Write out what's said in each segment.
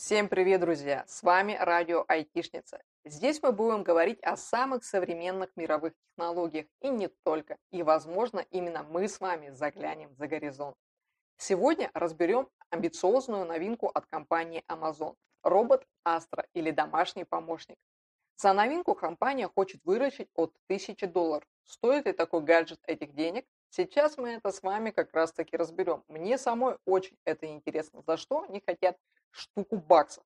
Всем привет, друзья! С вами Радио Айтишница. Здесь мы будем говорить о самых современных мировых технологиях и не только. И, возможно, именно мы с вами заглянем за горизонт. Сегодня разберем амбициозную новинку от компании Amazon – робот Astra или домашний помощник. За новинку компания хочет выручить от 1000 долларов. Стоит ли такой гаджет этих денег? Сейчас мы это с вами как раз таки разберем. Мне самой очень это интересно, за что они хотят штуку баксов.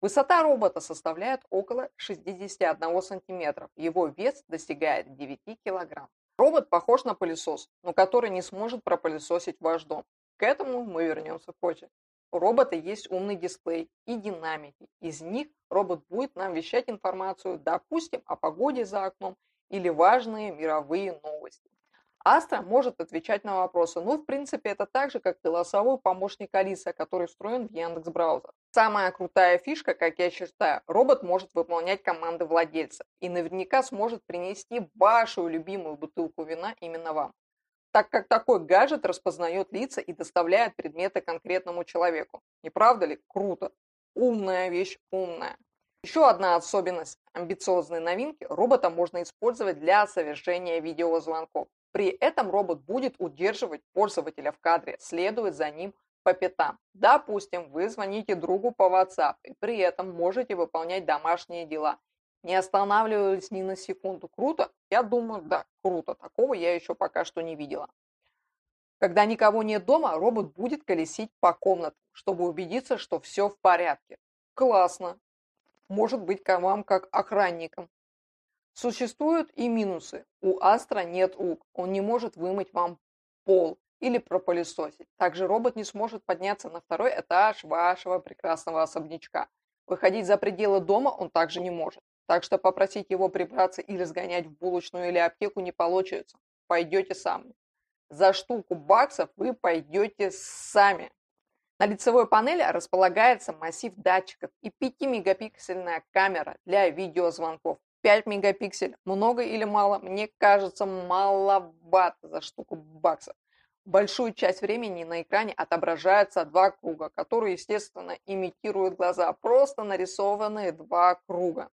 Высота робота составляет около 61 сантиметров. Его вес достигает 9 килограмм. Робот похож на пылесос, но который не сможет пропылесосить ваш дом. К этому мы вернемся позже. У робота есть умный дисплей и динамики. Из них робот будет нам вещать информацию, допустим, о погоде за окном или важные мировые новости. Астра может отвечать на вопросы. Ну, в принципе, это так же, как голосовой помощник Алиса, который встроен в Яндекс браузер. Самая крутая фишка, как я считаю, робот может выполнять команды владельца и наверняка сможет принести вашу любимую бутылку вина именно вам так как такой гаджет распознает лица и доставляет предметы конкретному человеку. Не правда ли? Круто. Умная вещь, умная. Еще одна особенность амбициозной новинки – робота можно использовать для совершения видеозвонков. При этом робот будет удерживать пользователя в кадре, следует за ним по пятам. Допустим, вы звоните другу по WhatsApp и при этом можете выполнять домашние дела. Не останавливались ни на секунду. Круто? Я думаю, да, круто. Такого я еще пока что не видела. Когда никого нет дома, робот будет колесить по комнатам, чтобы убедиться, что все в порядке. Классно. Может быть, к вам как охранникам. Существуют и минусы. У Астра нет рук, он не может вымыть вам пол или пропылесосить. Также робот не сможет подняться на второй этаж вашего прекрасного особнячка. Выходить за пределы дома он также не может. Так что попросить его прибраться или сгонять в булочную или аптеку не получится. Пойдете сами. За штуку баксов вы пойдете сами. На лицевой панели располагается массив датчиков и 5-мегапиксельная камера для видеозвонков. 5 мегапиксель. Много или мало? Мне кажется, маловато за штуку баксов. Большую часть времени на экране отображаются два круга, которые, естественно, имитируют глаза. Просто нарисованные два круга.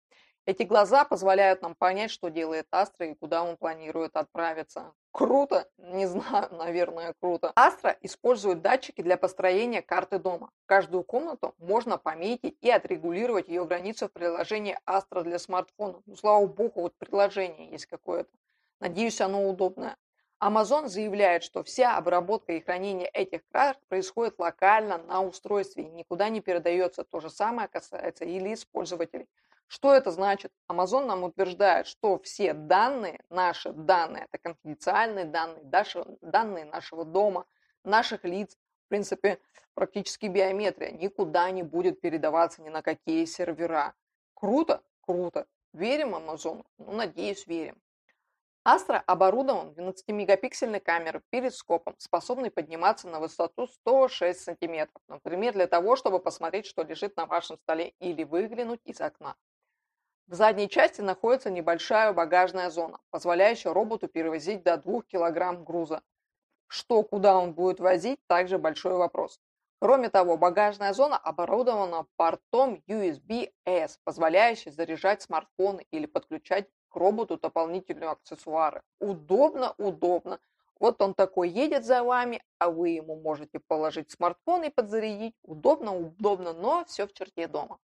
Эти глаза позволяют нам понять, что делает Астра и куда он планирует отправиться. Круто? Не знаю, наверное, круто. Астра использует датчики для построения карты дома. Каждую комнату можно пометить и отрегулировать ее границу в приложении Астра для смартфона. Ну, слава богу, вот приложение есть какое-то. Надеюсь, оно удобное. Amazon заявляет, что вся обработка и хранение этих карт происходит локально на устройстве и никуда не передается. То же самое касается и лиц пользователей. Что это значит? Amazon нам утверждает, что все данные, наши данные, это конфиденциальные данные, данные нашего дома, наших лиц, в принципе, практически биометрия, никуда не будет передаваться ни на какие сервера. Круто? Круто. Верим Amazon? Ну, надеюсь, верим. Astra оборудован 12-мегапиксельной камерой перископом, способной подниматься на высоту 106 сантиметров, например, для того, чтобы посмотреть, что лежит на вашем столе или выглянуть из окна. В задней части находится небольшая багажная зона, позволяющая роботу перевозить до 2 кг груза. Что, куда он будет возить, также большой вопрос. Кроме того, багажная зона оборудована портом USB-S, позволяющий заряжать смартфоны или подключать к роботу дополнительные аксессуары. Удобно, удобно. Вот он такой едет за вами, а вы ему можете положить смартфон и подзарядить. Удобно, удобно, но все в черте дома.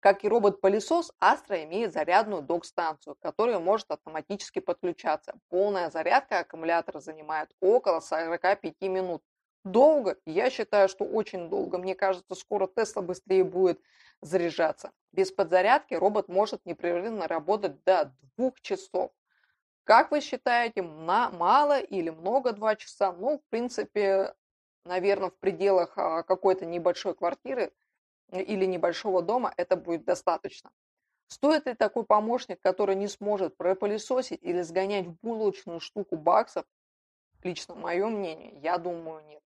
Как и робот-пылесос, Astra имеет зарядную док-станцию, которая может автоматически подключаться. Полная зарядка аккумулятора занимает около 45 минут. Долго? Я считаю, что очень долго. Мне кажется, скоро Тесла быстрее будет заряжаться. Без подзарядки робот может непрерывно работать до двух часов. Как вы считаете, на мало или много два часа? Ну, в принципе, наверное, в пределах а, какой-то небольшой квартиры или небольшого дома это будет достаточно. Стоит ли такой помощник, который не сможет пропылесосить или сгонять в булочную штуку баксов? Лично мое мнение, я думаю, нет.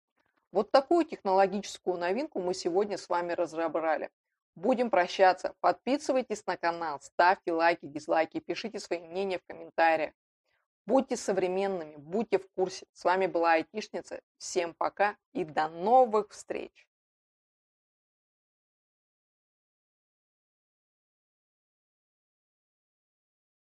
Вот такую технологическую новинку мы сегодня с вами разобрали. Будем прощаться. Подписывайтесь на канал, ставьте лайки, дизлайки, пишите свои мнения в комментариях. Будьте современными, будьте в курсе. С вами была Айтишница. Всем пока и до новых встреч!